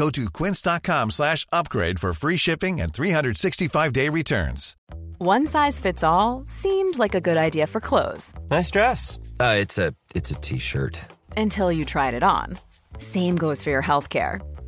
Go to quince.com slash upgrade for free shipping and 365-day returns. One size fits all seemed like a good idea for clothes Nice dress. Uh, it's a it's a t-shirt. until you tried it on. Same goes for your healthcare.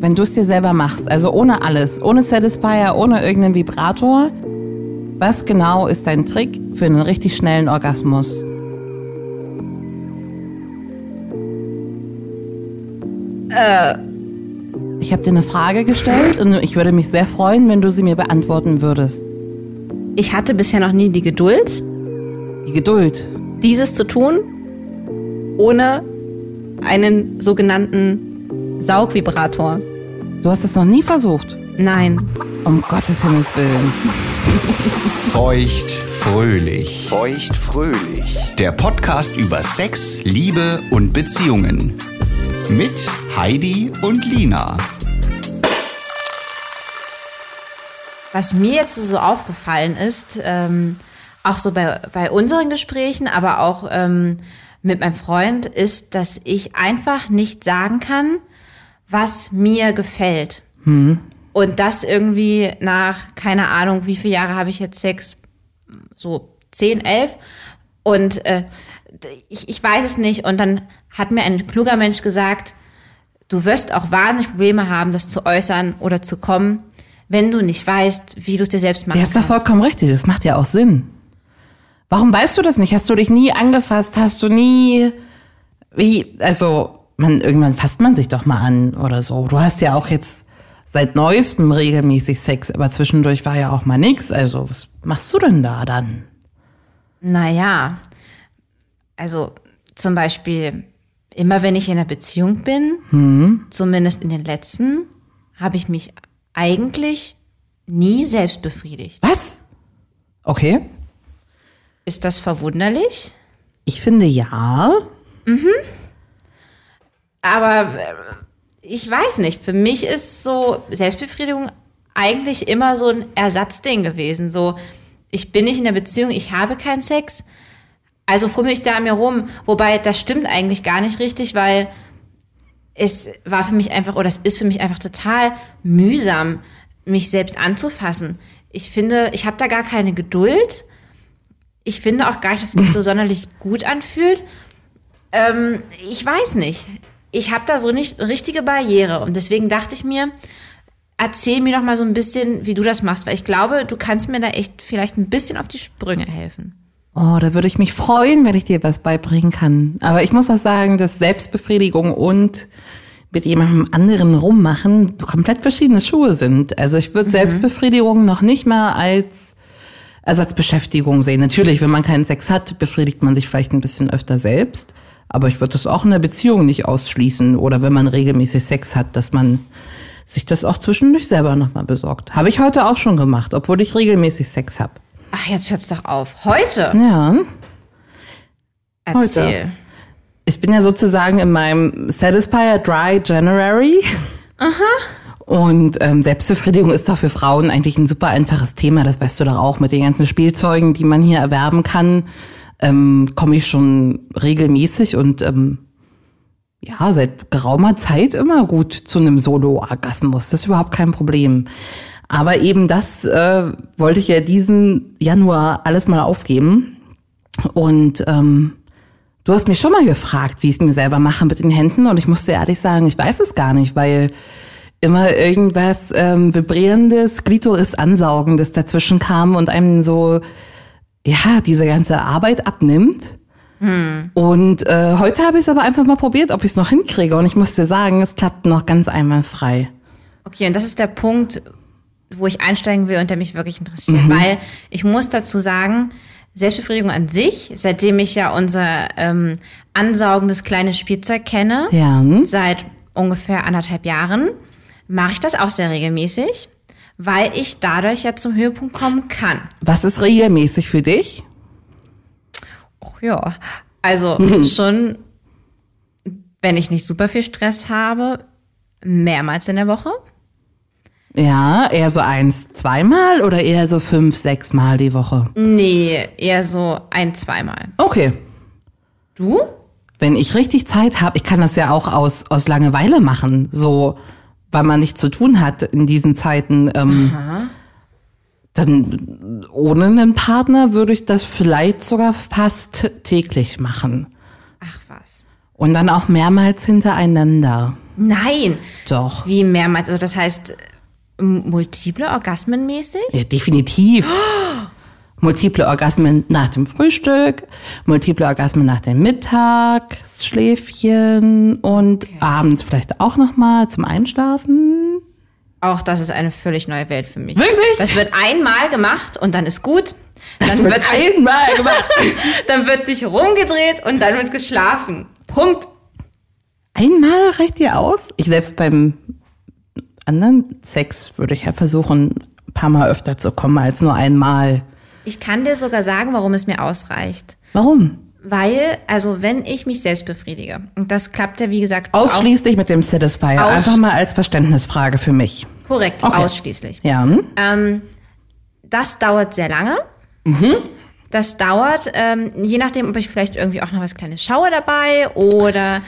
wenn du es dir selber machst, also ohne alles, ohne Satisfier, ohne irgendeinen Vibrator, was genau ist dein Trick für einen richtig schnellen Orgasmus? Ich habe dir eine Frage gestellt und ich würde mich sehr freuen, wenn du sie mir beantworten würdest. Ich hatte bisher noch nie die Geduld, Die Geduld. dieses zu tun, ohne einen sogenannten Saugvibrator. Du hast es noch nie versucht. Nein. Um Gottes Himmels Willen. Feucht fröhlich. Feucht fröhlich. Der Podcast über Sex, Liebe und Beziehungen. Mit Heidi und Lina. Was mir jetzt so aufgefallen ist, ähm, auch so bei, bei unseren Gesprächen, aber auch ähm, mit meinem Freund, ist, dass ich einfach nicht sagen kann, was mir gefällt. Und das irgendwie nach, keine Ahnung, wie viele Jahre habe ich jetzt Sex? So 10, 11. Und äh, ich, ich weiß es nicht. Und dann hat mir ein kluger Mensch gesagt, du wirst auch wahnsinnig Probleme haben, das zu äußern oder zu kommen, wenn du nicht weißt, wie du es dir selbst machen Ja, ist doch vollkommen richtig. Das macht ja auch Sinn. Warum weißt du das nicht? Hast du dich nie angefasst? Hast du nie, wie, also, man, irgendwann fasst man sich doch mal an oder so. Du hast ja auch jetzt seit neuestem regelmäßig Sex, aber zwischendurch war ja auch mal nix. Also, was machst du denn da dann? Naja, also zum Beispiel, immer wenn ich in einer Beziehung bin, zumindest in den letzten, habe ich mich eigentlich nie selbst befriedigt. Was? Okay. Ist das verwunderlich? Ich finde ja. Aber äh, ich weiß nicht, für mich ist so Selbstbefriedigung eigentlich immer so ein Ersatzding gewesen. So, ich bin nicht in der Beziehung, ich habe keinen Sex, also fummel ich da an mir rum. Wobei, das stimmt eigentlich gar nicht richtig, weil es war für mich einfach, oder es ist für mich einfach total mühsam, mich selbst anzufassen. Ich finde, ich habe da gar keine Geduld. Ich finde auch gar nicht, dass es sich so sonderlich gut anfühlt. Ähm, ich weiß nicht. Ich habe da so nicht richtige Barriere. Und deswegen dachte ich mir, erzähl mir doch mal so ein bisschen, wie du das machst. Weil ich glaube, du kannst mir da echt vielleicht ein bisschen auf die Sprünge helfen. Oh, da würde ich mich freuen, wenn ich dir was beibringen kann. Aber ich muss auch sagen, dass Selbstbefriedigung und mit jemandem anderen rummachen komplett verschiedene Schuhe sind. Also ich würde Selbstbefriedigung noch nicht mal als Ersatzbeschäftigung sehen. Natürlich, wenn man keinen Sex hat, befriedigt man sich vielleicht ein bisschen öfter selbst. Aber ich würde das auch in der Beziehung nicht ausschließen. Oder wenn man regelmäßig Sex hat, dass man sich das auch zwischendurch selber nochmal besorgt. Habe ich heute auch schon gemacht, obwohl ich regelmäßig Sex habe. Ach, jetzt hört's doch auf. Heute? Ja. Erzähl. Ich bin ja sozusagen in meinem Satisfier Dry January. Aha. Und ähm, Selbstbefriedigung ist doch für Frauen eigentlich ein super einfaches Thema. Das weißt du doch auch mit den ganzen Spielzeugen, die man hier erwerben kann. Ähm, Komme ich schon regelmäßig und ähm, ja, seit geraumer Zeit immer gut zu einem Solo-Orgasmus. Das ist überhaupt kein Problem. Aber eben das äh, wollte ich ja diesen Januar alles mal aufgeben. Und ähm, du hast mich schon mal gefragt, wie ich es mir selber mache mit den Händen. Und ich musste ehrlich sagen, ich weiß es gar nicht, weil immer irgendwas ähm, vibrierendes, Glitoris ansaugendes dazwischen kam und einem so, ja, diese ganze Arbeit abnimmt. Und äh, heute habe ich es aber einfach mal probiert, ob ich es noch hinkriege. Und ich muss dir sagen, es klappt noch ganz einwandfrei. Okay, und das ist der Punkt, wo ich einsteigen will und der mich wirklich interessiert. Weil ich muss dazu sagen, Selbstbefriedigung an sich, seitdem ich ja unser ähm, ansaugendes kleines Spielzeug kenne, Ja. hm? seit ungefähr anderthalb Jahren, mache ich das auch sehr regelmäßig, weil ich dadurch ja zum Höhepunkt kommen kann. Was ist regelmäßig für dich? Och, ja, also schon, wenn ich nicht super viel Stress habe, mehrmals in der Woche. Ja, eher so eins, zweimal oder eher so fünf, sechs Mal die Woche? Nee, eher so ein, zweimal. Okay. Du? Wenn ich richtig Zeit habe, ich kann das ja auch aus, aus Langeweile machen, so, weil man nichts zu tun hat in diesen Zeiten. Ähm, dann ohne einen Partner würde ich das vielleicht sogar fast täglich machen. Ach was. Und dann auch mehrmals hintereinander. Nein. Doch. Wie mehrmals? Also das heißt, multiple Orgasmen mäßig? Ja, definitiv. Multiple Orgasmen nach dem Frühstück, multiple Orgasmen nach dem Mittagsschläfchen und abends vielleicht auch noch mal zum Einschlafen. Auch das ist eine völlig neue Welt für mich. Wirklich? Das wird einmal gemacht und dann ist gut. Das dann wird sich, einmal gemacht. dann wird sich rumgedreht und dann wird geschlafen. Punkt. Einmal reicht dir aus? Ich selbst beim anderen Sex würde ich ja versuchen, ein paar Mal öfter zu kommen als nur einmal. Ich kann dir sogar sagen, warum es mir ausreicht. Warum? Weil, also wenn ich mich selbst befriedige, und das klappt ja wie gesagt Ausschließlich mit dem Satisfier. Einfach mal als Verständnisfrage für mich. korrekt, Okay. ausschließlich. Ja. hm? Ähm, das dauert sehr lange. Das dauert, ähm, je nachdem, ob ich vielleicht irgendwie auch noch was Kleines schaue dabei oder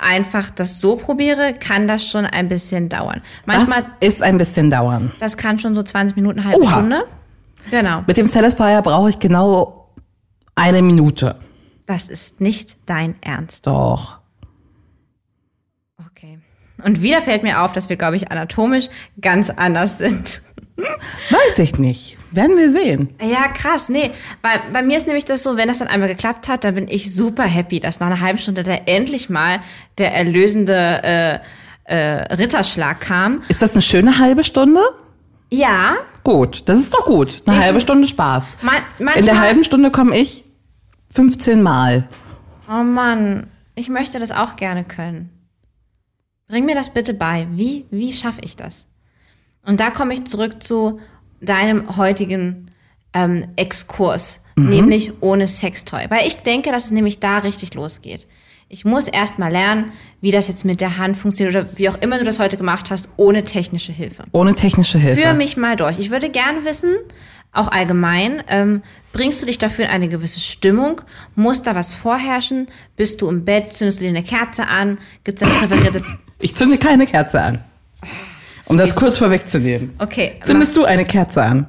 einfach das so probiere, kann das schon ein bisschen dauern. Manchmal, das ist ein bisschen dauern. das kann schon so 20 Minuten, halbe Oha. Stunde. Genau. Mit dem Satisfier brauche ich genau eine Minute. Das ist nicht dein Ernst. Doch. Okay. Und wieder fällt mir auf, dass wir, glaube ich, anatomisch ganz anders sind. Weiß ich nicht. Werden wir sehen. Ja, krass, nee. Weil bei mir ist nämlich das so, wenn das dann einmal geklappt hat, dann bin ich super happy, dass nach einer halben Stunde da endlich mal der erlösende äh, äh, Ritterschlag kam. Ist das eine schöne halbe Stunde? Ja, Gut, das ist doch gut. Eine halbe Stunde Spaß. man, manchmal. In der halben Stunde komme ich 15 Mal. oh Mann, ich möchte das auch gerne können. Bring mir das bitte bei. Wie, wie schaffe ich das? Und da komme ich zurück zu deinem heutigen ähm, Exkurs, nämlich ohne Sextoy. Weil ich denke, dass es nämlich da richtig losgeht. Ich muss erst mal lernen, wie das jetzt mit der Hand funktioniert oder wie auch immer du das heute gemacht hast, ohne technische Hilfe. Ohne technische Hilfe. Führ mich mal durch. Ich würde gern wissen, auch allgemein, ähm, bringst du dich dafür in eine gewisse Stimmung? Muss da was vorherrschen? Bist du im Bett? Zündest du dir eine Kerze an? Gibt es eine präferierte... Ich zünde keine Kerze an. Um das kurz vorwegzunehmen. Okay, Zündest du eine Kerze an?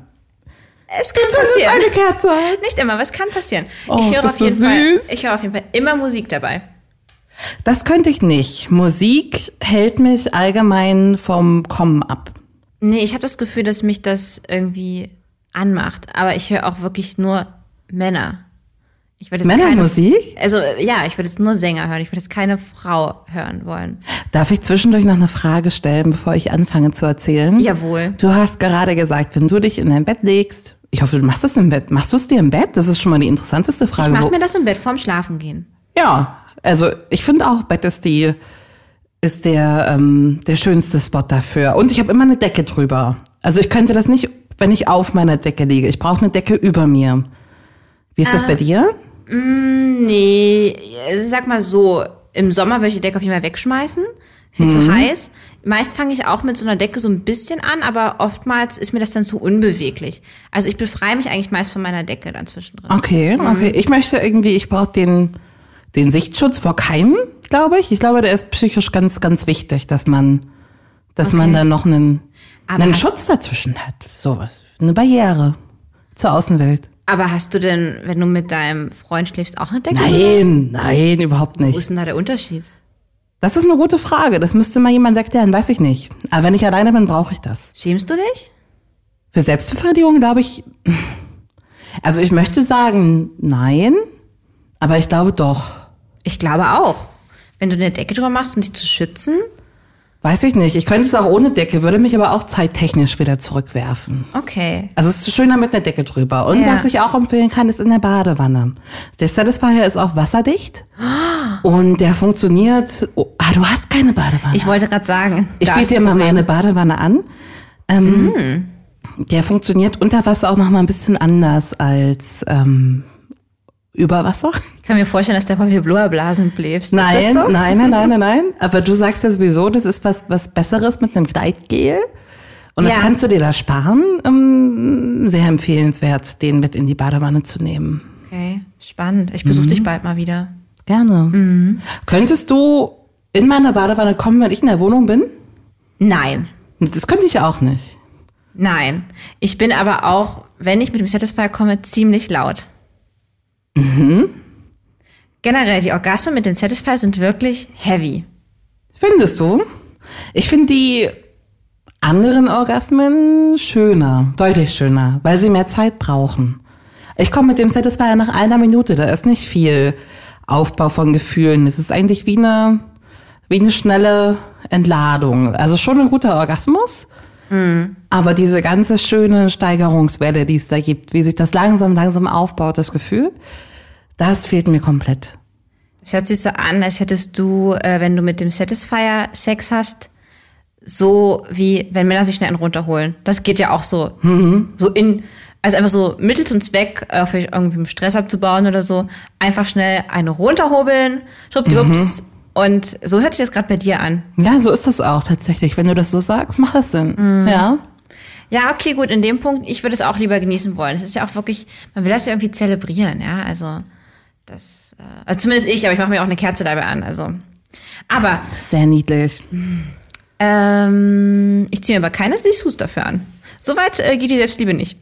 es kann passieren. eine Kerze an? Nicht immer, aber es kann passieren. Oh, ich höre auf jeden Fall, süß. ich höre auf jeden Fall immer Musik dabei. Das könnte ich nicht. Musik hält mich allgemein vom Kommen ab. Nee, ich habe das Gefühl, dass mich das irgendwie anmacht. Aber ich höre auch wirklich nur Männer. Ich würde Männermusik? Keine, also ja, ich würde jetzt nur Sänger hören. Ich würde jetzt keine Frau hören wollen. Darf ich zwischendurch noch eine Frage stellen, bevor ich anfange zu erzählen? Jawohl. Du hast gerade gesagt, wenn du dich in dein Bett legst, ich hoffe, du machst es im Bett. Machst du es dir im Bett? Das ist schon mal die interessanteste Ich Frage. mache Wo- mir das im Bett vorm Schlafen gehen. ja, also ich finde auch, Bett ist die ist der ähm, der schönste Spot dafür. Und ich habe immer eine Decke drüber. Also ich könnte das nicht, wenn ich auf meiner Decke liege. Ich brauche eine Decke über mir. Wie ist das bei dir? Nee, sag mal so, im Sommer würde ich die Decke auf jeden Fall wegschmeißen. Viel zu heiß. Meist fange ich auch mit so einer Decke so ein bisschen an, aber oftmals ist mir das dann zu unbeweglich. Also ich befreie mich eigentlich meist von meiner Decke dann zwischendrin. Okay, okay. Ich möchte irgendwie, ich brauche den, den Sichtschutz vor Keimen, glaube ich. Ich glaube, der ist psychisch ganz, ganz wichtig, dass man, dass man Okay. da noch einen, Aber einen Schutz dazwischen hat. Sowas. Eine Barriere zur Außenwelt. Aber hast du denn, wenn du mit deinem Freund schläfst, auch eine Decke? Nein, nein, überhaupt Wo nicht. ist denn da der Unterschied? Das ist eine gute Frage. Das müsste mal jemand erklären, weiß ich nicht. Aber wenn ich alleine bin, brauche ich das. Schämst du dich? Für Selbstbefriedigung glaube ich, also ich möchte sagen, nein, aber ich glaube doch. Ich glaube auch. Wenn du eine Decke drüber machst, um dich zu schützen. Weiß ich nicht. Ich könnte es auch ohne Decke, würde mich aber auch zeittechnisch wieder zurückwerfen. Okay. Also es ist schöner mit einer Decke drüber. Und Ja. was ich auch empfehlen kann, ist in der Badewanne. Der Satisfier ist auch wasserdicht. Und der funktioniert. Oh, ah, du hast keine Badewanne. Ich wollte gerade sagen. Ich biete dir mal meine Badewanne an. Ähm, Der funktioniert unter Wasser auch noch mal ein bisschen anders als ähm, über Wasser. Ich kann mir vorstellen, dass der voll viel Blubberblasen bläst. Nein, das so? nein, nein, nein, nein, nein. Aber du sagst ja sowieso, das ist was, was Besseres mit einem Gleitgel. Und das Ja. kannst du dir da sparen. Ähm, sehr empfehlenswert, den mit in die Badewanne zu nehmen. Okay, spannend. Ich besuche dich bald mal wieder. Gerne. Könntest du in meine Badewanne kommen, wenn ich in der Wohnung bin? Nein. Das könnte ich auch nicht. Nein. Ich bin aber auch, wenn ich mit dem Satisfier komme, ziemlich laut. Generell, die Orgasmen mit dem Satisfier sind wirklich heavy. Findest du? Ich finde die anderen Orgasmen schöner, deutlich schöner, weil sie mehr Zeit brauchen. Ich komme mit dem Satisfier nach einer Minute, da ist nicht viel Aufbau von Gefühlen. Es ist eigentlich wie eine, wie eine schnelle Entladung. Also schon ein guter Orgasmus, aber diese ganze schöne Steigerungswelle, die es da gibt, wie sich das langsam, langsam aufbaut, das Gefühl, das fehlt mir komplett. Es hört sich so an, als hättest du, äh, wenn du mit dem Satisfier Sex hast, so wie wenn Männer sich schnell einen runterholen. Das geht ja auch so. So in, also einfach so Mittel zum Zweck, äh, vielleicht irgendwie Stress abzubauen oder so. Einfach schnell eine runterhobeln, schwuppdiwupps. Und so hört sich das gerade bei dir an. Ja, so ist das auch tatsächlich. Wenn du das so sagst, macht das Sinn. Ja. Ja, okay, gut, in dem Punkt, ich würde es auch lieber genießen wollen. Es ist ja auch wirklich, man will das ja irgendwie zelebrieren, ja, also das, äh, also zumindest ich, aber ich mache mir auch eine Kerze dabei an, also. Aber Sehr niedlich. ähm, ich ziehe mir aber keine Dessous dafür an. Soweit äh, geht die Selbstliebe nicht.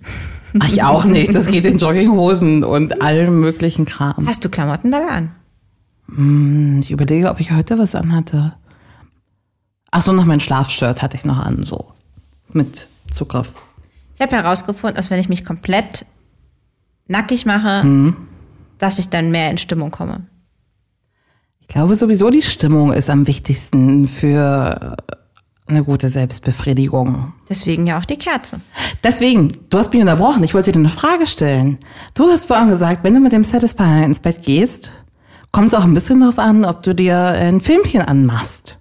Ach, ich auch nicht. Das geht in Jogginghosen und allem möglichen Kram. Hast du Klamotten dabei an? Ich überlege, ob ich heute was anhatte. Ach so, noch mein Schlafshirt hatte ich noch an, so. Mit Zugriff. Ich habe herausgefunden, dass wenn ich mich komplett nackig mache, dass ich dann mehr in Stimmung komme. Ich glaube sowieso, die Stimmung ist am wichtigsten für eine gute Selbstbefriedigung. Deswegen ja auch die Kerze. Deswegen, du hast mich unterbrochen. Ich wollte dir eine Frage stellen. Du hast vorhin gesagt, wenn du mit dem Satisfier ins Bett gehst, kommt es auch ein bisschen darauf an, ob du dir ein Filmchen anmachst.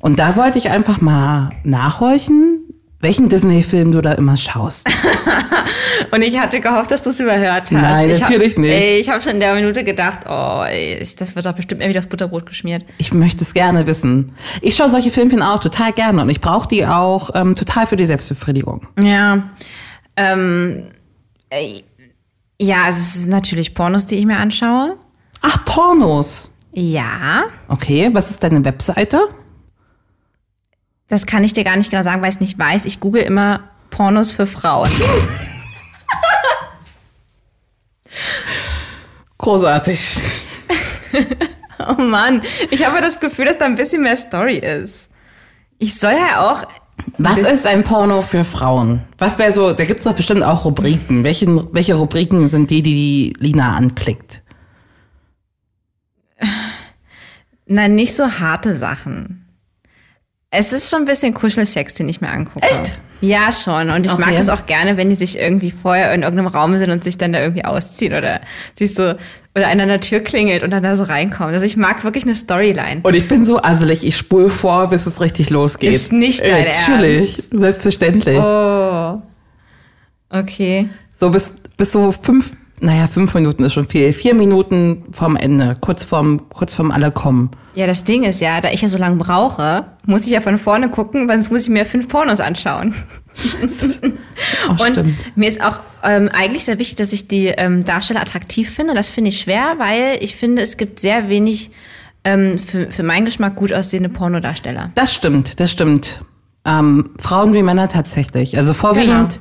Und da wollte ich einfach mal nachhorchen, welchen Disney-Film du da immer schaust. Und ich hatte gehofft, dass du es überhört hast. Nein, ich natürlich hab, nicht. Ey, ich habe schon in der Minute gedacht, oh, ey, das wird doch bestimmt irgendwie das Butterbrot geschmiert. Ich möchte es gerne wissen. Ich schaue solche Filmchen auch total gerne und ich brauche die auch ähm, total für die Selbstbefriedigung. Ja. Ähm, äh, ja, also es sind natürlich Pornos, die ich mir anschaue. Ach, Pornos. Ja. Okay, was ist deine Webseite? Das kann ich dir gar nicht genau sagen, weil ich es nicht weiß. Ich google immer Pornos für Frauen. Großartig. Oh Mann, ich habe das Gefühl, dass da ein bisschen mehr Story ist. Ich soll ja auch. Was ist ein Porno für Frauen? Was wäre so, da gibt's doch bestimmt auch Rubriken. Welche, welche Rubriken sind die, die die Lina anklickt? Nein, nicht so harte Sachen. Es ist schon ein bisschen Kuschelsex, den ich mir angucke. Echt? Ja, schon. Und ich mag Okay. es auch gerne, wenn die sich irgendwie vorher in irgendeinem Raum sind und sich dann da irgendwie ausziehen oder sich so, oder einer an der Tür klingelt und dann da so reinkommt. Also ich mag wirklich eine Storyline. Und ich bin so asselig, ich spule vor, bis es richtig losgeht. Ist nicht dein Natürlich, selbstverständlich. Oh. Okay. So bis, bis so fünf, naja, fünf Minuten ist schon viel. Vier Minuten vom Ende, kurz vorm, kurz vorm alle kommen. Ja, das Ding ist ja, da ich ja so lange brauche, muss ich ja von vorne gucken, weil sonst muss ich mir fünf Pornos anschauen. Oh, Und stimmt. mir ist auch ähm, eigentlich sehr wichtig, dass ich die ähm, Darsteller attraktiv finde. Das finde ich schwer, weil ich finde, es gibt sehr wenig ähm, für, für meinen Geschmack gut aussehende Pornodarsteller. Das stimmt, das stimmt. Ähm, Frauen wie Männer tatsächlich. Also vorwiegend m,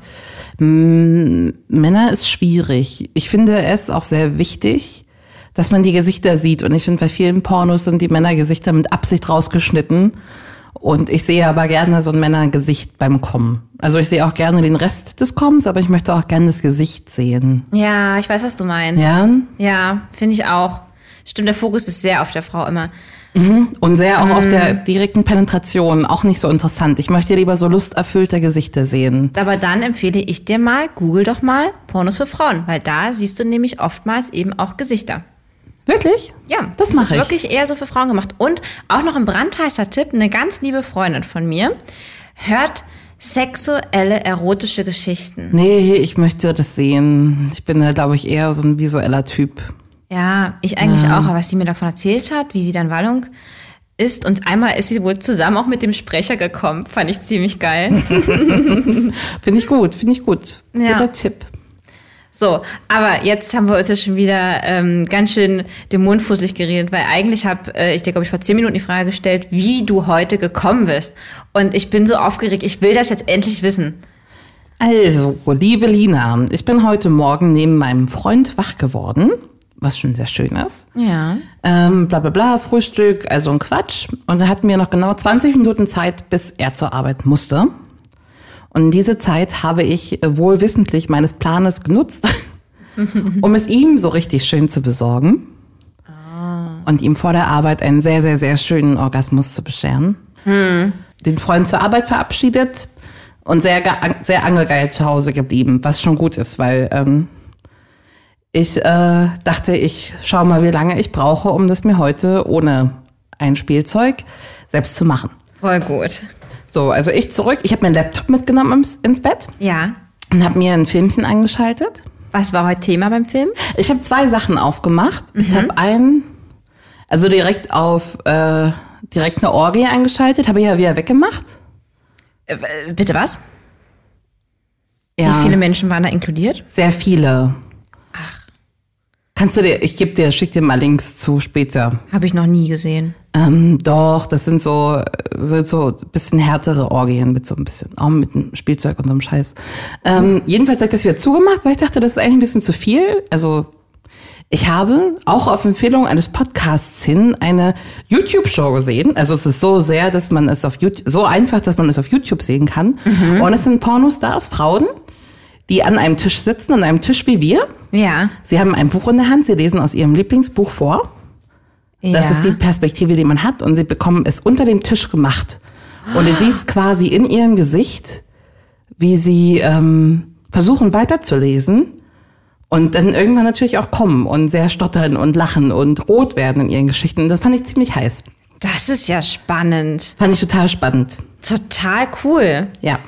Männer ist schwierig. Ich finde es auch sehr wichtig, dass man die Gesichter sieht. Und ich finde, bei vielen Pornos sind die Männergesichter mit Absicht rausgeschnitten. Und ich sehe aber gerne so ein Männergesicht beim Kommen. Also ich sehe auch gerne den Rest des Kommens, aber ich möchte auch gerne das Gesicht sehen. Ja, ich weiß, was du meinst. Ja? Ja, finde ich auch. Stimmt, der Fokus ist sehr auf der Frau immer. Und sehr auch auf der direkten Penetration. Auch nicht so interessant. Ich möchte lieber so lusterfüllte Gesichter sehen. Aber dann empfehle ich dir mal, google doch mal Pornos für Frauen, weil da siehst du nämlich oftmals eben auch Gesichter. Wirklich? Ja, das ist mache ich. wirklich eher so für Frauen gemacht. Und auch noch ein brandheißer Tipp, eine ganz liebe Freundin von mir hört sexuelle, erotische Geschichten. Nee, ich möchte das sehen. Ich bin da, glaube ich, eher so ein visueller Typ. Ja, ich eigentlich auch, aber was sie mir davon erzählt hat, wie sie dann Wallung ist und einmal ist sie wohl zusammen auch mit dem Sprecher gekommen, fand ich ziemlich geil. Finde ich gut, finde ich gut. Ja. Guter Tipp. So, aber jetzt haben wir uns ja schon wieder ähm, ganz schön den Mund fusselig geredet, weil eigentlich habe äh, ich dir, glaube ich, vor zehn Minuten die Frage gestellt, wie du heute gekommen bist. Und ich bin so aufgeregt, ich will das jetzt endlich wissen. Also, liebe Lina, ich bin heute Morgen neben meinem Freund wach geworden, was schon sehr schön ist. Ja. Ähm, bla bla bla, Frühstück, also ein Quatsch. Und da hatten wir noch genau 20 Minuten Zeit, bis er zur Arbeit musste. Und diese Zeit habe ich äh, wohl wissentlich meines Planes genutzt, um es ihm so richtig schön zu besorgen. Und ihm vor der Arbeit einen sehr, sehr, sehr schönen Orgasmus zu bescheren. Den Freund zur Arbeit verabschiedet und sehr, sehr angegeilt zu Hause geblieben, was schon gut ist, weil ähm, ich äh, dachte, ich schau mal, wie lange ich brauche, um das mir heute ohne ein Spielzeug selbst zu machen. Voll gut. So, also ich zurück. Ich habe meinen Laptop mitgenommen ins, ins Bett Ja. und habe mir ein Filmchen angeschaltet. Was war heute Thema beim Film? Ich habe zwei Sachen aufgemacht. Ich habe einen, also direkt auf äh, direkt eine Orgie eingeschaltet, habe ich ja wieder weggemacht. Äh, bitte was? Ja, Wie viele Menschen waren da inkludiert? sehr viele. Kannst du dir, ich gebe dir, schick dir mal Links zu später. Habe ich noch nie gesehen. Ähm, doch, das sind so, sind so ein bisschen härtere Orgien mit so ein bisschen, auch mit einem Spielzeug und so einem Scheiß. Ähm, jedenfalls habe ich das wieder zugemacht, weil ich dachte, das ist eigentlich ein bisschen zu viel. Also ich habe auch auf Empfehlung eines Podcasts hin eine YouTube-Show gesehen. Also es ist so sehr, dass man es auf YouTube, so einfach, dass man es auf YouTube sehen kann. Und es sind Pornostars, Frauen, die an einem Tisch sitzen, an einem Tisch wie wir. Ja. Sie haben ein Buch in der Hand, sie lesen aus ihrem Lieblingsbuch vor. ja. Das ist die Perspektive, die man hat und sie bekommen es unter dem Tisch gemacht. Und du siehst quasi in ihrem Gesicht, wie sie ähm, versuchen weiterzulesen und dann irgendwann natürlich auch kommen und sehr stottern und lachen und rot werden in ihren Geschichten. Das fand ich ziemlich heiß. Das ist ja spannend. Fand ich total spannend. Total cool. Ja.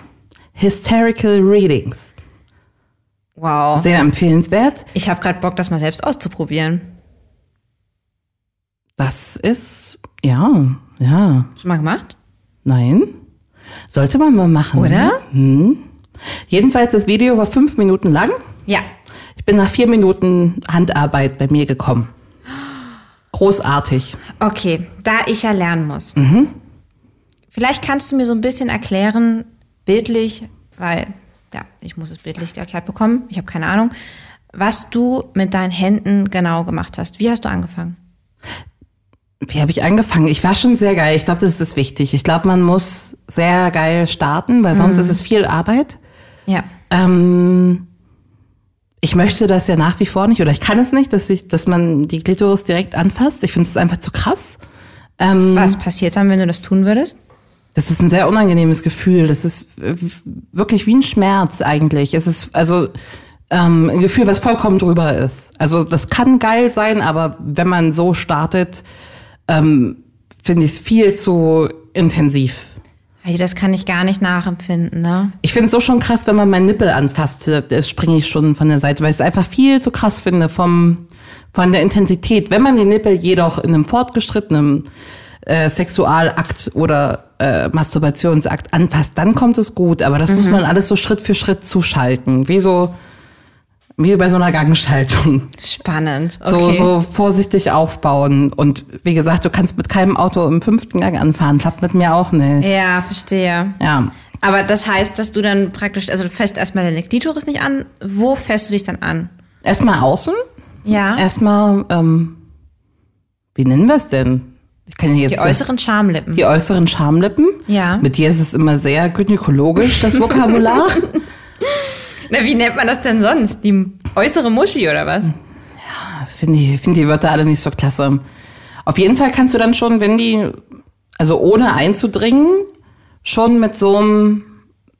Hysterical Readings. Wow. Sehr empfehlenswert. Ich habe gerade Bock, das mal selbst auszuprobieren. Das ist, ja, ja, Schon mal gemacht? nein. Sollte man mal machen. Oder? Jedenfalls, das Video war fünf Minuten lang. Ja. Ich bin nach vier Minuten Handarbeit bei mir gekommen. Großartig. Okay, da ich ja lernen muss. Mhm. Vielleicht kannst du mir so ein bisschen erklären, bildlich, weil, ja, ich muss es bildlich erklärt bekommen, ich habe keine Ahnung, was du mit deinen Händen genau gemacht hast. Wie hast du angefangen? Wie habe ich angefangen? Ich war schon sehr geil. Ich glaube, das ist wichtig. Ich glaube, man muss sehr geil starten, weil sonst ist es viel Arbeit. Ja. Ähm, ich möchte das ja nach wie vor nicht, oder ich kann es nicht, dass, ich, dass man die Klitoris direkt anfasst. Ich finde es einfach zu krass. Ähm, Was passiert dann, wenn du das tun würdest? Das ist ein sehr unangenehmes Gefühl. Das ist äh, wirklich wie ein Schmerz eigentlich. Es ist also ähm, ein Gefühl, was vollkommen drüber ist. Also das kann geil sein, aber wenn man so startet, ähm, finde ich es viel zu intensiv. Heidi, das kann ich gar nicht nachempfinden, ne? Ich finde es so schon krass, wenn man meinen Nippel anfasst, das springe ich schon von der Seite, weil ich es einfach viel zu krass finde vom, von der Intensität. Wenn man den Nippel jedoch in einem fortgeschrittenen äh, Sexualakt oder äh, Masturbationsakt anpasst, dann kommt es gut. Aber das muss man alles so Schritt für Schritt zuschalten. Wie so, wie bei so einer Gangschaltung. Spannend. So, Okay. so vorsichtig aufbauen. Und wie gesagt, du kannst mit keinem Auto im fünften Gang anfahren. Klappt mit mir auch nicht. Ja, verstehe. Ja. Aber das heißt, dass du dann praktisch, also du fässt erstmal deine Klitoris nicht an. Wo fässt du dich dann an? Erstmal außen. Ja. Erstmal, ähm, wie nennen wir es denn? Ja Die äußeren Schamlippen. die äußeren Schamlippen. Ja. Mit dir ist es immer sehr gynäkologisch, das Vokabular. Na, wie nennt man das denn sonst? Die äußere Muschi oder was? Finde ich, finde die Wörter alle nicht so klasse. Auf jeden Fall kannst du dann schon, wenn die, also ohne einzudringen, schon mit so einem,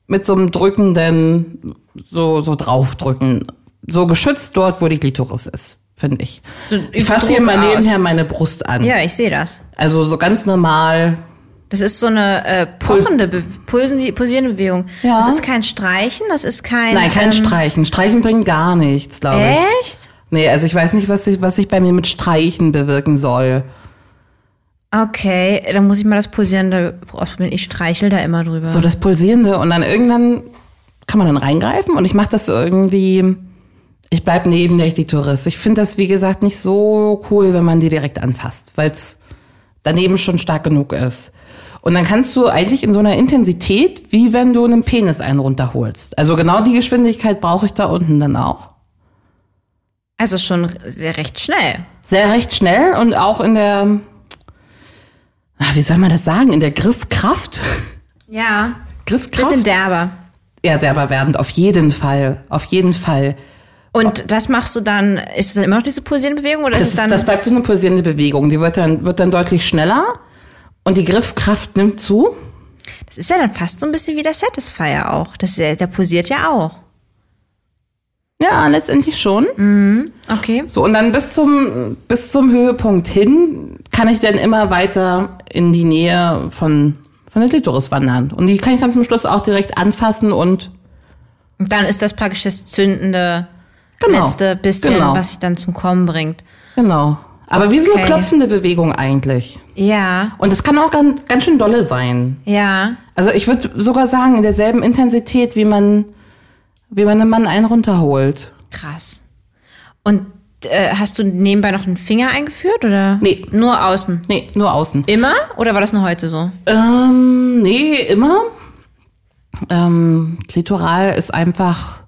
mit so einem drückenden, so, so draufdrücken. So geschützt dort, wo die Klitoris ist, finde ich. Ich fasse hier mal aus. nebenher meine Brust an. Ja, ich sehe das. Also so ganz normal. Das ist so eine äh, pochende, Be pulsen- pulsierende Bewegung. Ja. Das ist kein Streichen, das ist kein. Nein, kein ähm, Streichen. Streichen bringt gar nichts, glaube ich. Echt? Nee, also ich weiß nicht, was ich, was ich bei mir mit Streichen bewirken soll. Okay, dann muss ich mal das pulsierende ausprobieren. Ich streichel da immer drüber. So das Pulsierende und dann irgendwann kann man dann reingreifen und ich mache das irgendwie, ich bleib neben der Klitoris. Ich finde das, wie gesagt, nicht so cool, wenn man die direkt anfasst, weil es daneben schon stark genug ist. Und dann kannst du eigentlich in so einer Intensität, wie wenn du einen Penis einen runterholst. Also genau die Geschwindigkeit brauche ich da unten dann auch. also schon sehr recht schnell. Sehr recht schnell und auch in der, ah, wie soll man das sagen, in der Griffkraft. Ja. Griffkraft? Bisschen derber. ja, derber werdend, auf jeden Fall, auf jeden Fall. Und das machst du dann, ist es dann immer noch diese pulsierende Bewegung oder Das, ist es dann. das bleibt so eine pulsierende Bewegung. Die wird dann, wird dann deutlich schneller und die Griffkraft nimmt zu. das ist ja dann fast so ein bisschen wie der Satisfier auch. Das, ist ja- der pulsiert ja auch. Ja, letztendlich schon. Okay. So, und dann bis zum, bis zum Höhepunkt hin kann ich dann immer weiter in die Nähe von, von der Klitoris wandern. Und die kann ich dann zum Schluss auch direkt anfassen und Und dann ist das praktisch das zündende Genau. letzte bisschen, Genau. was sich dann zum Kommen bringt. genau. Aber wie so eine Okay. klopfende Bewegung eigentlich. Ja, Und es kann auch ganz, ganz schön dolle sein. ja. Also ich würde sogar sagen, in derselben Intensität, wie man, wie man einem Mann einen runterholt. Krass. Und äh, hast du nebenbei noch einen Finger eingeführt oder? Nee. Nur außen. Nee, nur außen. Immer? Oder war das nur heute so? Ähm, nee, immer. Ähm, Klitoral ist einfach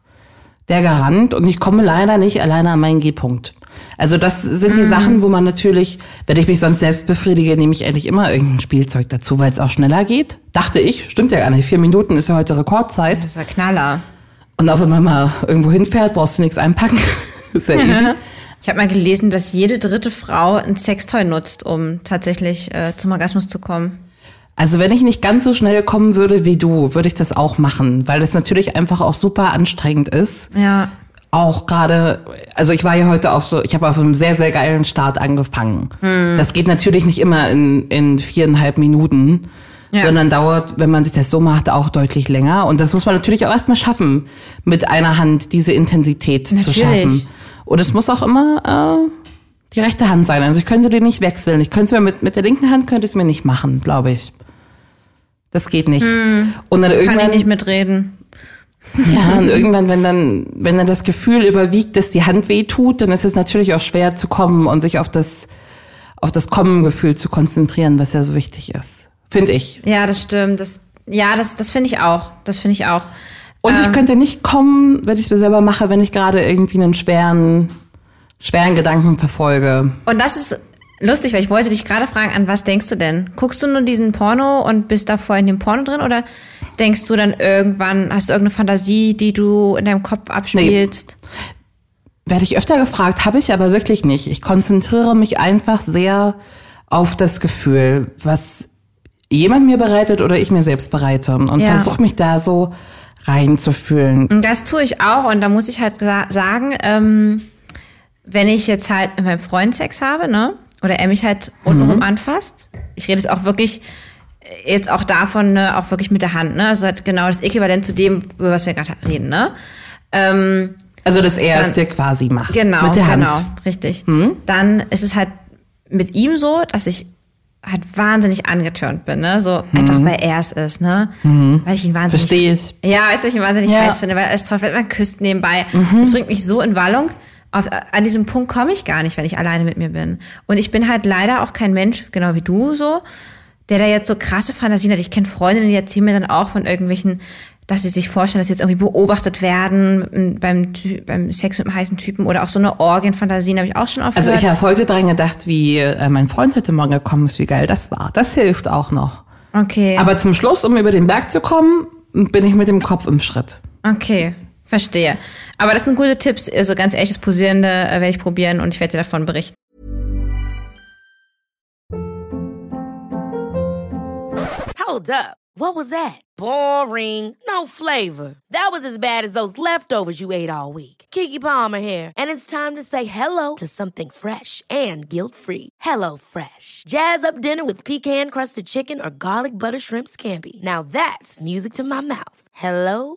der Garant und ich komme leider nicht alleine an meinen G-Punkt. Also das sind die Sachen, wo man natürlich, wenn ich mich sonst selbst befriedige, nehme ich eigentlich immer irgendein Spielzeug dazu, weil es auch schneller geht. Dachte ich, stimmt ja gar nicht. Vier Minuten ist ja heute Rekordzeit. Das ist ja Knaller. Und auch wenn man mal irgendwo hinfährt, brauchst du nichts einpacken. ist ja easy. Ich habe mal gelesen, dass jede dritte Frau ein Sextoy nutzt, um tatsächlich äh, zum Orgasmus zu kommen. Also wenn ich nicht ganz so schnell kommen würde wie du, würde ich das auch machen, weil das natürlich einfach auch super anstrengend ist. Ja. Auch gerade, also ich war ja heute auf so, ich habe auf einem sehr, sehr geilen Start angefangen. Hm. Das geht natürlich nicht immer in, in viereinhalb Minuten, Ja. sondern dauert, wenn man sich das so macht, auch deutlich länger. Und das muss man natürlich auch erstmal schaffen, mit einer Hand diese Intensität zu Natürlich. schaffen. Und es muss auch immer äh, die rechte Hand sein. Also ich könnte die nicht wechseln. Ich könnte es mir mit, mit der linken Hand könnte ich es mir nicht machen, glaube ich. Das geht nicht. Und dann Hm. Kann irgendwann ich nicht mitreden. ja, und irgendwann, wenn dann, wenn dann das Gefühl überwiegt, dass die Hand weh tut, dann ist es natürlich auch schwer zu kommen und sich auf das, auf das Kommengefühl zu konzentrieren, was ja so wichtig ist. Finde ich. Ja, das stimmt. Das, ja, das, das finde ich auch. Das finde ich auch. Und Ähm. ich könnte nicht kommen, wenn ich es mir selber mache, wenn ich gerade irgendwie einen schweren, schweren Gedanken verfolge. Und das ist lustig, weil ich wollte dich gerade fragen, an was denkst du denn? Guckst du nur diesen Porno und bist da voll in dem Porno drin oder denkst du dann irgendwann, hast du irgendeine Fantasie, die du in deinem Kopf abspielst? Werde ich öfter gefragt, habe ich aber wirklich nicht. Ich konzentriere mich einfach sehr auf das Gefühl, was jemand mir bereitet oder ich mir selbst bereite und Ja. versuche mich da so reinzufühlen. Das tue ich auch und da muss ich halt sa- sagen, ähm, wenn ich jetzt halt mit meinem Freund Sex habe, ne, oder er mich halt untenrum anfasst, ich rede es auch wirklich jetzt auch davon ne, auch wirklich mit der Hand, ne? Also halt genau das Äquivalent zu dem, über was wir gerade reden, ne? Ähm, Also, dass er es dir quasi macht. Genau, Mit der Hand. genau, richtig. Dann ist es halt mit ihm so, dass ich halt wahnsinnig angetörnt bin, ne? So einfach, weil er es ist, ne? Weil ich ihn wahnsinnig. Verstehe ich. Ja, weißt du, ich ihn wahnsinnig Ja. heiß finde, weil er ist toll, man küsst nebenbei. Das bringt mich so in Wallung. Auf, an diesem Punkt komme ich gar nicht, wenn ich alleine mit mir bin. Und ich bin halt leider auch kein Mensch, genau wie du so, der da jetzt so krasse Fantasien hat. Ich kenne Freundinnen, die erzählen mir dann auch von irgendwelchen, dass sie sich vorstellen, dass sie jetzt irgendwie beobachtet werden beim, beim Sex mit einem heißen Typen oder auch so eine Orgienfantasien habe ich auch schon oft Also gehört. ich habe heute dran gedacht, wie äh, mein Freund heute Morgen gekommen ist, wie geil das war. Das hilft auch noch. okay, Aber zum Schluss, um über den Berg zu kommen, bin ich mit dem Kopf im Schritt. okay, verstehe. Aber das sind gute Tipps. Also ganz ehrlich, das Posierende äh, werde ich probieren und ich werde dir davon berichten. Hold up. What was that? Boring. No flavor. That was as bad as those leftovers you ate all week. Kiki Palmer here, and it's time to say hello to something fresh and guilt-free. Hello Fresh. Jazz up dinner with pecan-crusted chicken or garlic butter shrimp scampi. Now that's music to my mouth. Hello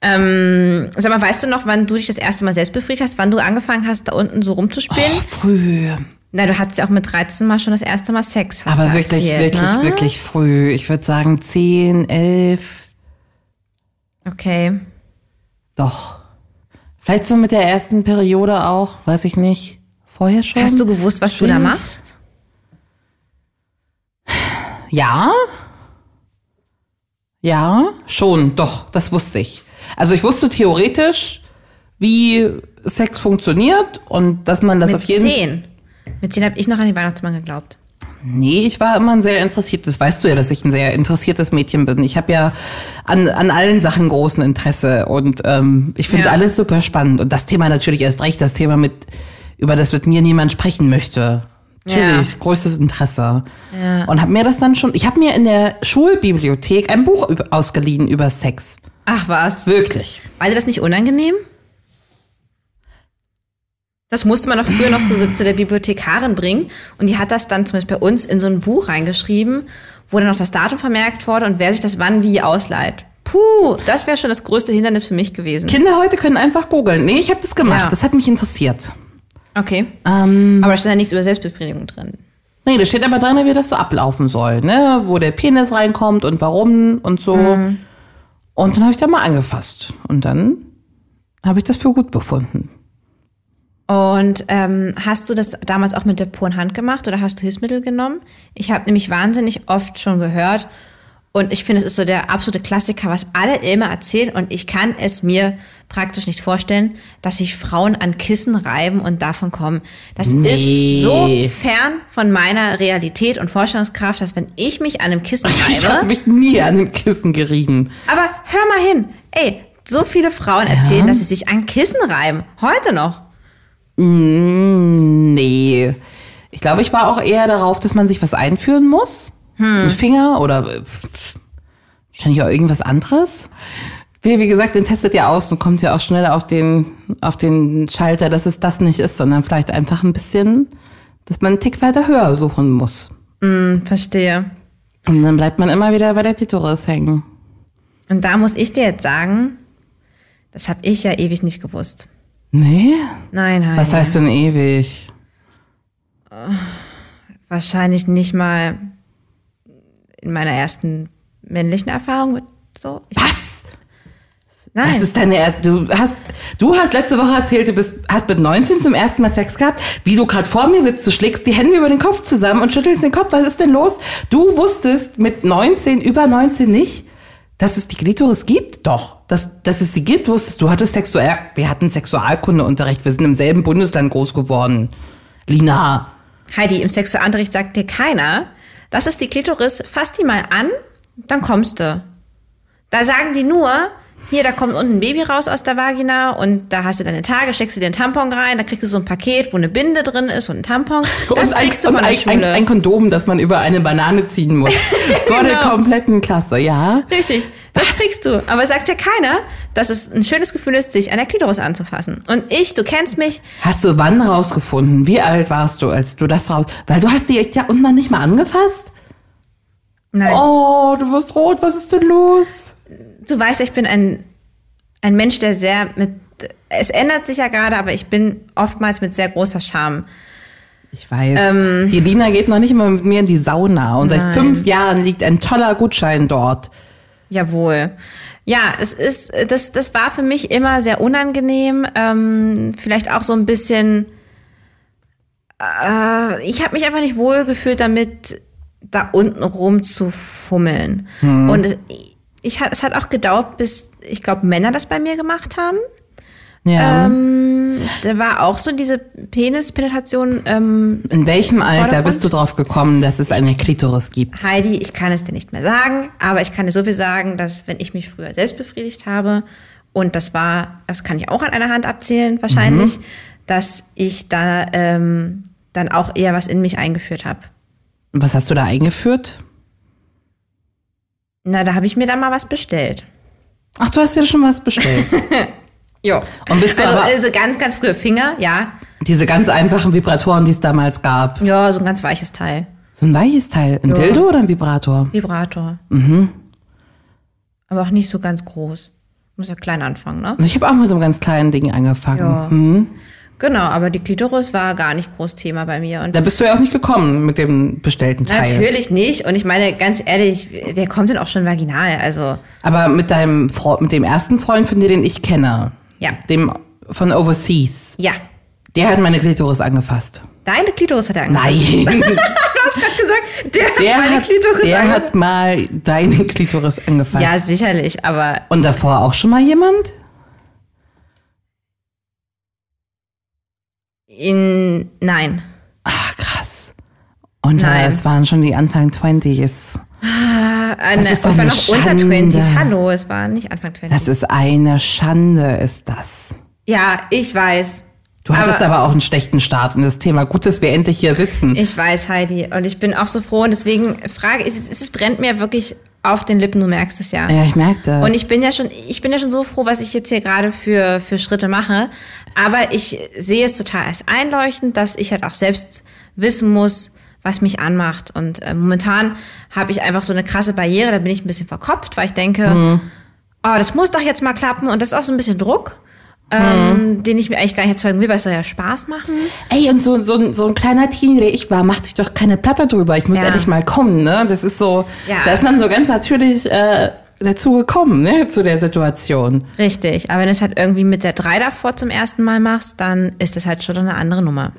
Ähm, sag mal, weißt du noch, wann du dich das erste Mal selbst befriedigt hast, wann du angefangen hast, da unten so rumzuspielen? Oh, früh. Na, du hattest ja auch mit 13 Mal schon das erste Mal Sex. Hast Aber wirklich, erzählt, wirklich, ne? wirklich früh. Ich würde sagen 10, 11, Okay. doch. Vielleicht so mit der ersten Periode auch, weiß ich nicht. Vorher schon? Hast du gewusst, was du da Schwierig. machst? Ja. Ja, schon, doch, das wusste ich. Also ich wusste theoretisch, wie Sex funktioniert und dass man das mit auf jeden zehn. Mit zehn habe ich noch an den Weihnachtsmann geglaubt. Nee, ich war immer ein sehr interessiert, das weißt du ja, dass ich ein sehr interessiertes Mädchen bin. Ich habe ja an, an allen Sachen großen Interesse und ähm, ich finde Ja. alles super spannend. Und das Thema natürlich erst recht, das Thema mit, über das mit mir niemand sprechen möchte. Natürlich, Ja. größtes Interesse. Und habe mir das dann schon, ich habe mir in der Schulbibliothek ein Buch ausgeliehen über Sex. Ach was. Wirklich. War dir das nicht unangenehm? Das musste man doch früher noch so, so zu der Bibliothekarin bringen. Und die hat das dann zum Beispiel bei uns in so ein Buch reingeschrieben, wo dann noch das Datum vermerkt wurde und wer sich das wann wie ausleiht. Puh, das wäre schon das größte Hindernis für mich gewesen. Kinder heute können einfach googeln. Nee, ich habe das gemacht. Ja. Das hat mich interessiert. Okay. Ähm, Aber da stand ja nichts über Selbstbefriedigung drin. Nee, da steht aber drin, wie das so ablaufen soll, ne? Wo der Penis reinkommt und warum und so. Und dann habe ich da mal angefasst. Und dann habe ich das für gut befunden. Und ähm, hast du das damals auch mit der puren Hand gemacht oder hast du Hilfsmittel genommen? Ich habe nämlich wahnsinnig oft schon gehört und ich finde, es ist so der absolute Klassiker, was alle immer erzählen und ich kann es mir praktisch nicht vorstellen, dass sich Frauen an Kissen reiben und davon kommen. Das Nee. ist so fern von meiner Realität und Vorstellungskraft, dass wenn ich mich an einem Kissen Ich habe reibe, mich nie an dem Kissen gerieben. aber hör mal hin, ey, so viele Frauen erzählen, dass sie sich an Kissen reiben, heute noch. Mm, nee. Ich glaube, ich war auch eher darauf, dass man sich was einführen muss. Ein Finger oder äh, wahrscheinlich auch irgendwas anderes. Wie, wie gesagt, den testet ja aus und kommt ja auch schnell auf den, auf den Schalter, dass es das nicht ist, sondern vielleicht einfach ein bisschen, dass man einen Tick weiter höher suchen muss. Verstehe. Und dann bleibt man immer wieder bei der Titoris hängen. Und da muss ich dir jetzt sagen, das habe ich ja ewig nicht gewusst. Nee? Nein, nein. Was heißt denn ewig? Wahrscheinlich nicht mal in meiner ersten männlichen Erfahrung mit so. Ich, Was? Nein. Das ist deine, du hast, du hast letzte Woche erzählt, du bist, hast mit 19 zum ersten Mal Sex gehabt, wie du gerade vor mir sitzt, du schlägst die Hände über den Kopf zusammen und schüttelst den Kopf. Was ist denn los? Du wusstest mit 19, über 19 nicht, Dass es die Klitoris gibt? Doch. Dass, dass es sie gibt, wusstest du. Hattest Sexual, wir hatten Sexualkundeunterricht. Wir sind im selben Bundesland groß geworden. Lina. Heidi, im Sexualunterricht sagt dir keiner, das ist die Klitoris, fass die mal an, dann kommst du. Da sagen die nur, hier, da kommt unten ein Baby raus aus der Vagina und da hast du deine Tage, steckst du dir einen Tampon rein, da kriegst du so ein Paket, wo eine Binde drin ist und ein Tampon. Das und kriegst ein, du von der ein, Schule. Ein, ein Kondom, das man über eine Banane ziehen muss. Vor der Genau. kompletten Klasse, ja. Richtig, das kriegst du. Aber sagt ja keiner, dass es ein schönes Gefühl ist, sich an der Klitoris anzufassen. Und ich, du kennst mich, Hast du wann rausgefunden? Wie alt warst du, als du das raus... Weil du hast die ja unten noch nicht mal angefasst? nein, Oh, du wirst rot. Was ist denn los? Du weißt, ich bin ein, ein Mensch, der sehr mit, es ändert sich ja gerade, aber ich bin oftmals mit sehr großer Scham. Ich weiß. die Lina geht noch nicht mal mit mir in die Sauna. Und seit Nein. fünf Jahren liegt ein toller Gutschein dort. Jawohl. Ja, es ist, das, das war für mich immer sehr unangenehm. Ähm, vielleicht auch so ein bisschen. Äh, ich habe mich einfach nicht wohl gefühlt damit, da unten rum zu fummeln. Und es, ich, es hat auch gedauert, bis ich glaube Männer das bei mir gemacht haben. Ja. Ähm, da war auch so diese Penispenetration. Ähm, in welchem Alter bist du drauf gekommen, dass es eine Klitoris gibt? Heidi, ich kann es dir nicht mehr sagen, aber ich kann dir so viel sagen, dass wenn ich mich früher selbst befriedigt habe, und das war, das kann ich auch an einer Hand abzählen wahrscheinlich, dass ich da ähm, dann auch eher was in mich eingeführt habe. Was hast du da eingeführt? Na, da habe ich mir dann mal was bestellt. Ach, du hast dir schon was bestellt. Ja. Und bist du Also, also ganz, ganz frühe Finger, ja. diese ganz einfachen Vibratoren, die es damals gab. Ja, so ein ganz weiches Teil. So ein weiches Teil. Ein Ja. Dildo oder ein Vibrator? Vibrator. Aber auch nicht so ganz groß. Muss ja klein anfangen, ne? Ich habe auch mit so einem ganz kleinen Ding angefangen. Ja. Hm. Genau, aber die Klitoris war gar nicht groß Thema bei mir. Und Da bist du ja auch nicht gekommen mit dem bestellten Teil. Natürlich nicht. Und ich meine, ganz ehrlich, wer kommt denn auch schon vaginal? Also, Aber mit deinem Fre mit dem ersten Freund von dir, den ich kenne, Ja. dem von Overseas, ja. der hat meine Klitoris angefasst. Deine Klitoris hat er angefasst. Nein, Du hast gerade gesagt, der, der, hat meine hat, Klitoris der angefasst. hat mal deine Klitoris angefasst. Ja, sicherlich, aber Und davor auch schon mal jemand? In, nein. Ach, krass. Und Nein. äh, es waren schon die Anfang 20s. Äh, Das ne, ist doch es war noch unter Schande. 20s. Hallo, es war nicht Anfang 20s. Das ist eine Schande, ist das. ja, ich weiß. Du hattest aber, auch einen schlechten Start in das Thema. Gut, dass wir endlich hier sitzen. Ich weiß, Heidi. Und ich bin auch so froh. Und deswegen frage ich, es, es brennt mir wirklich auf den Lippen, du merkst es ja. ja, ich merke das. Und ich bin ja schon, ich bin ja schon so froh, was ich jetzt hier gerade für, für Schritte mache. Aber ich sehe es total als einleuchtend, dass ich halt auch selbst wissen muss, was mich anmacht. Und äh, momentan habe ich einfach so eine krasse Barriere, da bin ich ein bisschen verkopft, weil ich denke, oh, das muss doch jetzt mal klappen. Und das ist auch so ein bisschen Druck, ähm, den ich mir eigentlich gar nicht erzeugen will, weil es soll ja Spaß machen. Ey, und so, so, ein- so ein kleiner Teenie, der ich war, macht sich doch keine Platte drüber. Ich muss Ja. endlich mal kommen, ne? Das ist so, Ja. da ist man so ganz natürlich äh, dazu gekommen, ne? Zu der Situation. Richtig. Aber wenn du es halt irgendwie mit der 3 davor zum ersten Mal machst, dann ist das halt schon eine andere Nummer.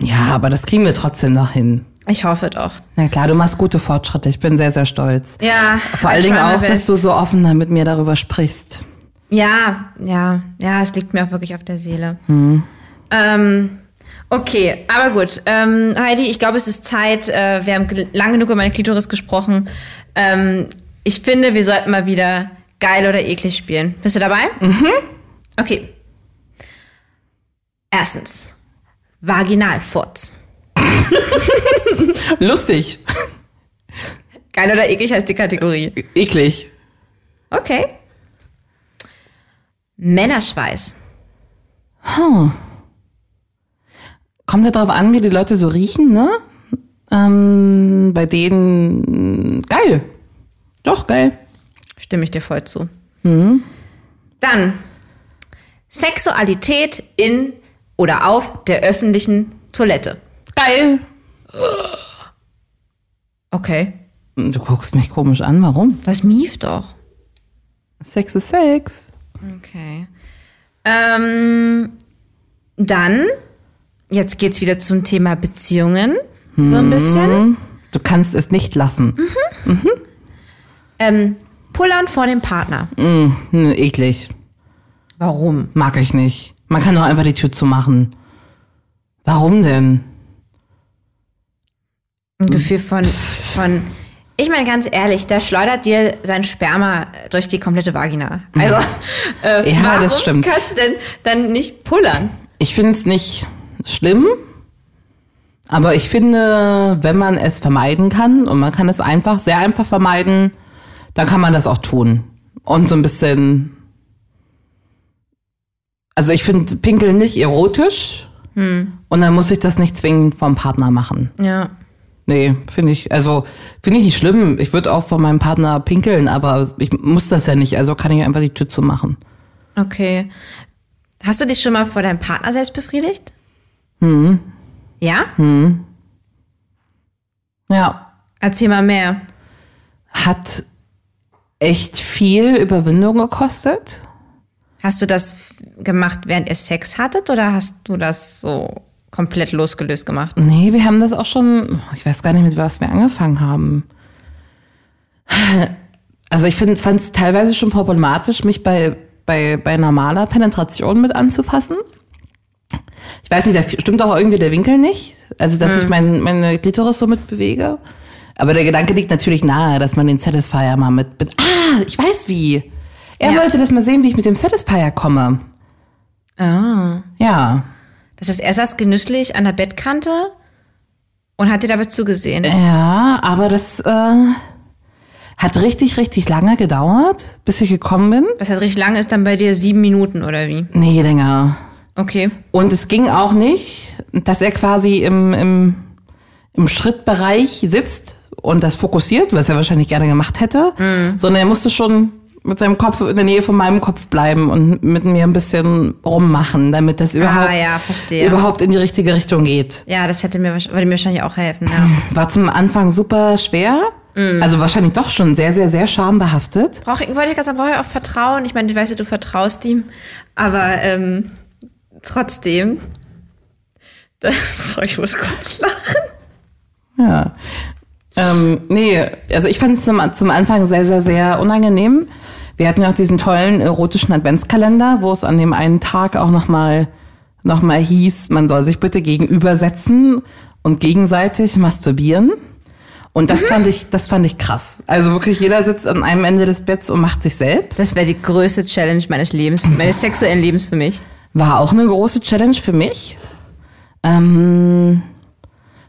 Ja, aber das kriegen wir trotzdem noch hin. Ich hoffe doch. Na klar, du machst gute Fortschritte. Ich bin sehr, sehr stolz. Ja, Vor allen Dingen auch, dass du so offen mit mir darüber sprichst. Ja, ja, ja, es liegt mir auch wirklich auf der Seele. Hm. Ähm, okay, aber gut. Ähm, Heidi, ich glaube, es ist Zeit. Äh, wir haben lang genug über meine Klitoris gesprochen. Ähm, ich finde, wir sollten mal wieder geil oder eklig spielen. Bist du dabei? Mhm. Okay. Erstens. Vaginalfurz. Lustig. Geil oder eklig heißt die Kategorie. Eklig. Okay. Männerschweiß. Kommt ja darauf an, wie die Leute so riechen, ne? Ähm, bei denen geil. Doch, geil. Stimme ich dir voll zu. Dann Sexualität in oder auf der öffentlichen Toilette. Geil. Okay. Du guckst mich komisch an, warum? Das mief doch. Sex ist Sex. Okay. Ähm, dann, jetzt geht's wieder zum Thema Beziehungen. So ein bisschen. Du kannst es nicht lassen. Ähm, Pullern vor dem Partner. Hm, eklig. Warum? Mag ich nicht. Man kann doch einfach die Tür zumachen. Warum denn? Ein Gefühl von, von, ich meine ganz ehrlich, der schleudert dir sein Sperma durch die komplette Vagina. Also, äh, Ja, warum das stimmt. kannst du denn dann nicht pullern? Ich finde es nicht schlimm, aber ich finde, wenn man es vermeiden kann und man kann es einfach, sehr einfach vermeiden, dann kann man das auch tun. Und so ein bisschen, also ich finde Pinkeln nicht erotisch und dann muss ich das nicht zwingend vom Partner machen. Ja. Nee, finde ich, also finde ich nicht schlimm. Ich würde auch von meinem Partner pinkeln, aber ich muss das ja nicht, also kann ich einfach die Tür zumachen. Okay. Hast du dich schon mal vor deinem Partner selbst befriedigt? Hm. Ja? Ja, Erzähl mal mehr. hat echt viel Überwindung gekostet. Hast du das gemacht, während ihr Sex hattet oder hast du das so komplett losgelöst gemacht? Nee, wir haben das auch schon, ich weiß gar nicht, mit was wir angefangen haben. Also ich fand es teilweise schon problematisch, mich bei, bei, bei normaler Penetration mit anzufassen. Ich weiß nicht, da stimmt auch irgendwie der Winkel nicht. Also, dass ich mein, meine Klitoris so mitbewege. Aber der Gedanke liegt natürlich nahe, dass man den Satisfier mal mit... mit ah, ich weiß wie. Er Ja. wollte das mal sehen, wie ich mit dem Satisfier komme. Ah. Ja. Das heißt, er saß genüsslich an der Bettkante und hat dir dabei zugesehen. Ja, aber das äh, hat richtig, richtig lange gedauert, bis ich gekommen bin. Das heißt, richtig lange ist dann bei dir sieben Minuten oder wie? Nee, länger. Okay. Und es ging auch nicht, dass er quasi im, im, im Schrittbereich sitzt und das fokussiert, was er wahrscheinlich gerne gemacht hätte, sondern er musste schon mit seinem Kopf in der Nähe von meinem Kopf bleiben und mit mir ein bisschen rummachen, damit das überhaupt, Ah, ja, überhaupt in die richtige Richtung geht. Ja, das hätte mir, würde mir wahrscheinlich auch helfen, ja. War zum Anfang super schwer, also wahrscheinlich doch schon sehr, sehr, sehr schambehaftet. Brauch, ich- wollte ich gerade sagen, brauche ich auch Vertrauen. Ich meine, ich weiß ja, du vertraust ihm, aber ähm, trotzdem. Das, so, ich muss kurz lachen. Ja. Ähm, nee, also ich fand es zum, zum Anfang sehr, sehr, sehr unangenehm. Wir hatten ja auch diesen tollen erotischen Adventskalender, wo es an dem einen Tag auch nochmal noch mal hieß, man soll sich bitte gegenübersetzen und gegenseitig masturbieren. Und das fand ich, das fand ich krass. Also wirklich jeder sitzt an einem Ende des Betts und macht sich selbst. Das wäre die größte Challenge meines Lebens, meines sexuellen Lebens für mich. War auch eine große Challenge für mich. Ähm,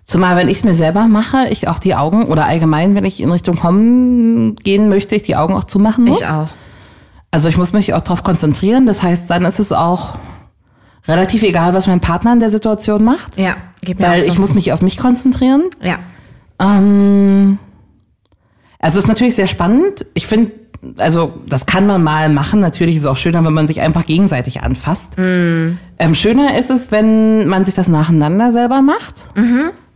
zumal, wenn ich es mir selber mache, ich auch die Augen oder allgemein, wenn ich in Richtung kommen gehen möchte, ich die Augen auch zumachen muss. Ich auch. Also ich muss mich auch darauf konzentrieren. Das heißt, dann ist es auch relativ egal, was mein Partner in der Situation macht. Ja, geht mir Weil auch so. ich muss mich auf mich konzentrieren. Ja. Ähm, also es ist natürlich sehr spannend. Ich finde, also das kann man mal machen. Natürlich ist es auch schöner, wenn man sich einfach gegenseitig anfasst. Ähm, schöner ist es, wenn man sich das nacheinander selber macht.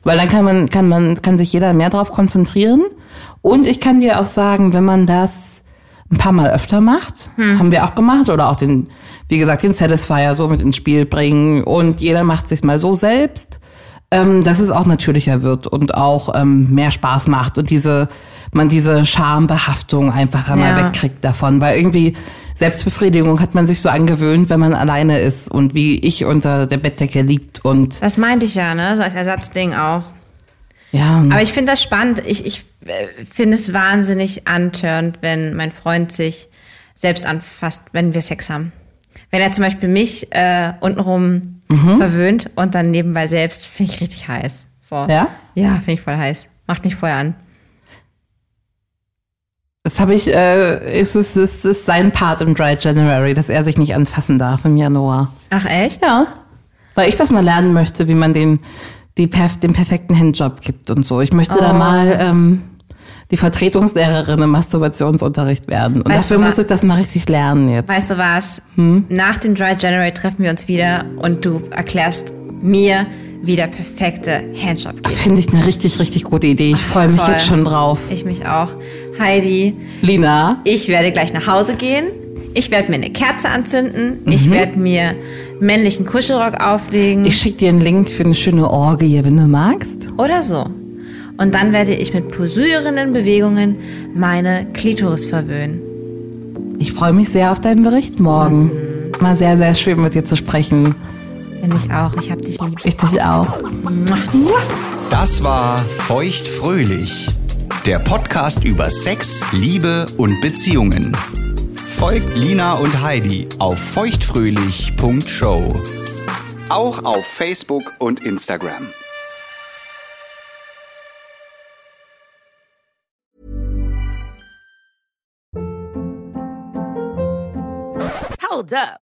Weil dann kann man, kann man, kann sich jeder mehr darauf konzentrieren. Und ich kann dir auch sagen, wenn man das ein paar Mal öfter macht, haben wir auch gemacht, oder auch den, wie gesagt, den Satisfier so mit ins Spiel bringen und jeder macht sich mal so selbst, ähm, dass es auch natürlicher wird und auch ähm, mehr Spaß macht und diese, man diese Schambehaftung einfach einmal Ja. wegkriegt davon, weil irgendwie Selbstbefriedigung hat man sich so angewöhnt, wenn man alleine ist und wie ich unter der Bettdecke liegt und Das meinte ich ja, ne? So als Ersatzding auch. Ja, Aber ich finde das spannend. Ich, ich äh, finde es wahnsinnig antörend, wenn mein Freund sich selbst anfasst, wenn wir Sex haben. Wenn er zum Beispiel mich äh, untenrum Mhm. verwöhnt und dann nebenbei selbst, finde ich richtig heiß. So. Ja? Ja, finde ich voll heiß. Macht mich vorher an. Das habe ich, äh, ist es ist, ist sein Part im Dry January, dass er sich nicht anfassen darf im Januar. Ach echt? Ja. Weil ich das mal lernen möchte, wie man den, die perf den perfekten Handjob gibt und so. Ich möchte Oh. da mal ähm, die Vertretungslehrerin im Masturbationsunterricht werden. Und Weißt dafür du muss ich das mal richtig lernen jetzt. Weißt du was? Hm? Nach dem Dry January treffen wir uns wieder und du erklärst mir, wie der perfekte Handjob geht. Finde ich eine richtig, richtig gute Idee. Ich freue mich toll. jetzt schon drauf. Ich mich auch. Heidi, Lina, Ich werde gleich nach Hause gehen. Ich werde mir eine Kerze anzünden. Mhm. Ich werde mir männlichen Kuschelrock auflegen. ich schicke dir einen Link für eine schöne Orgie, wenn du magst. oder so. Und dann werde ich mit pulsierenden Bewegungen meine Klitoris verwöhnen. Ich freue mich sehr auf deinen Bericht morgen. War sehr, sehr schön mit dir zu sprechen. Finde ich auch. Ich hab dich lieb. Ich dich auch. Das war Feuchtfröhlich, der Podcast über Sex, Liebe und Beziehungen. Folgt Lina und Heidi auf feuchtfröhlich.show. Auch auf Facebook und Instagram. Hold up.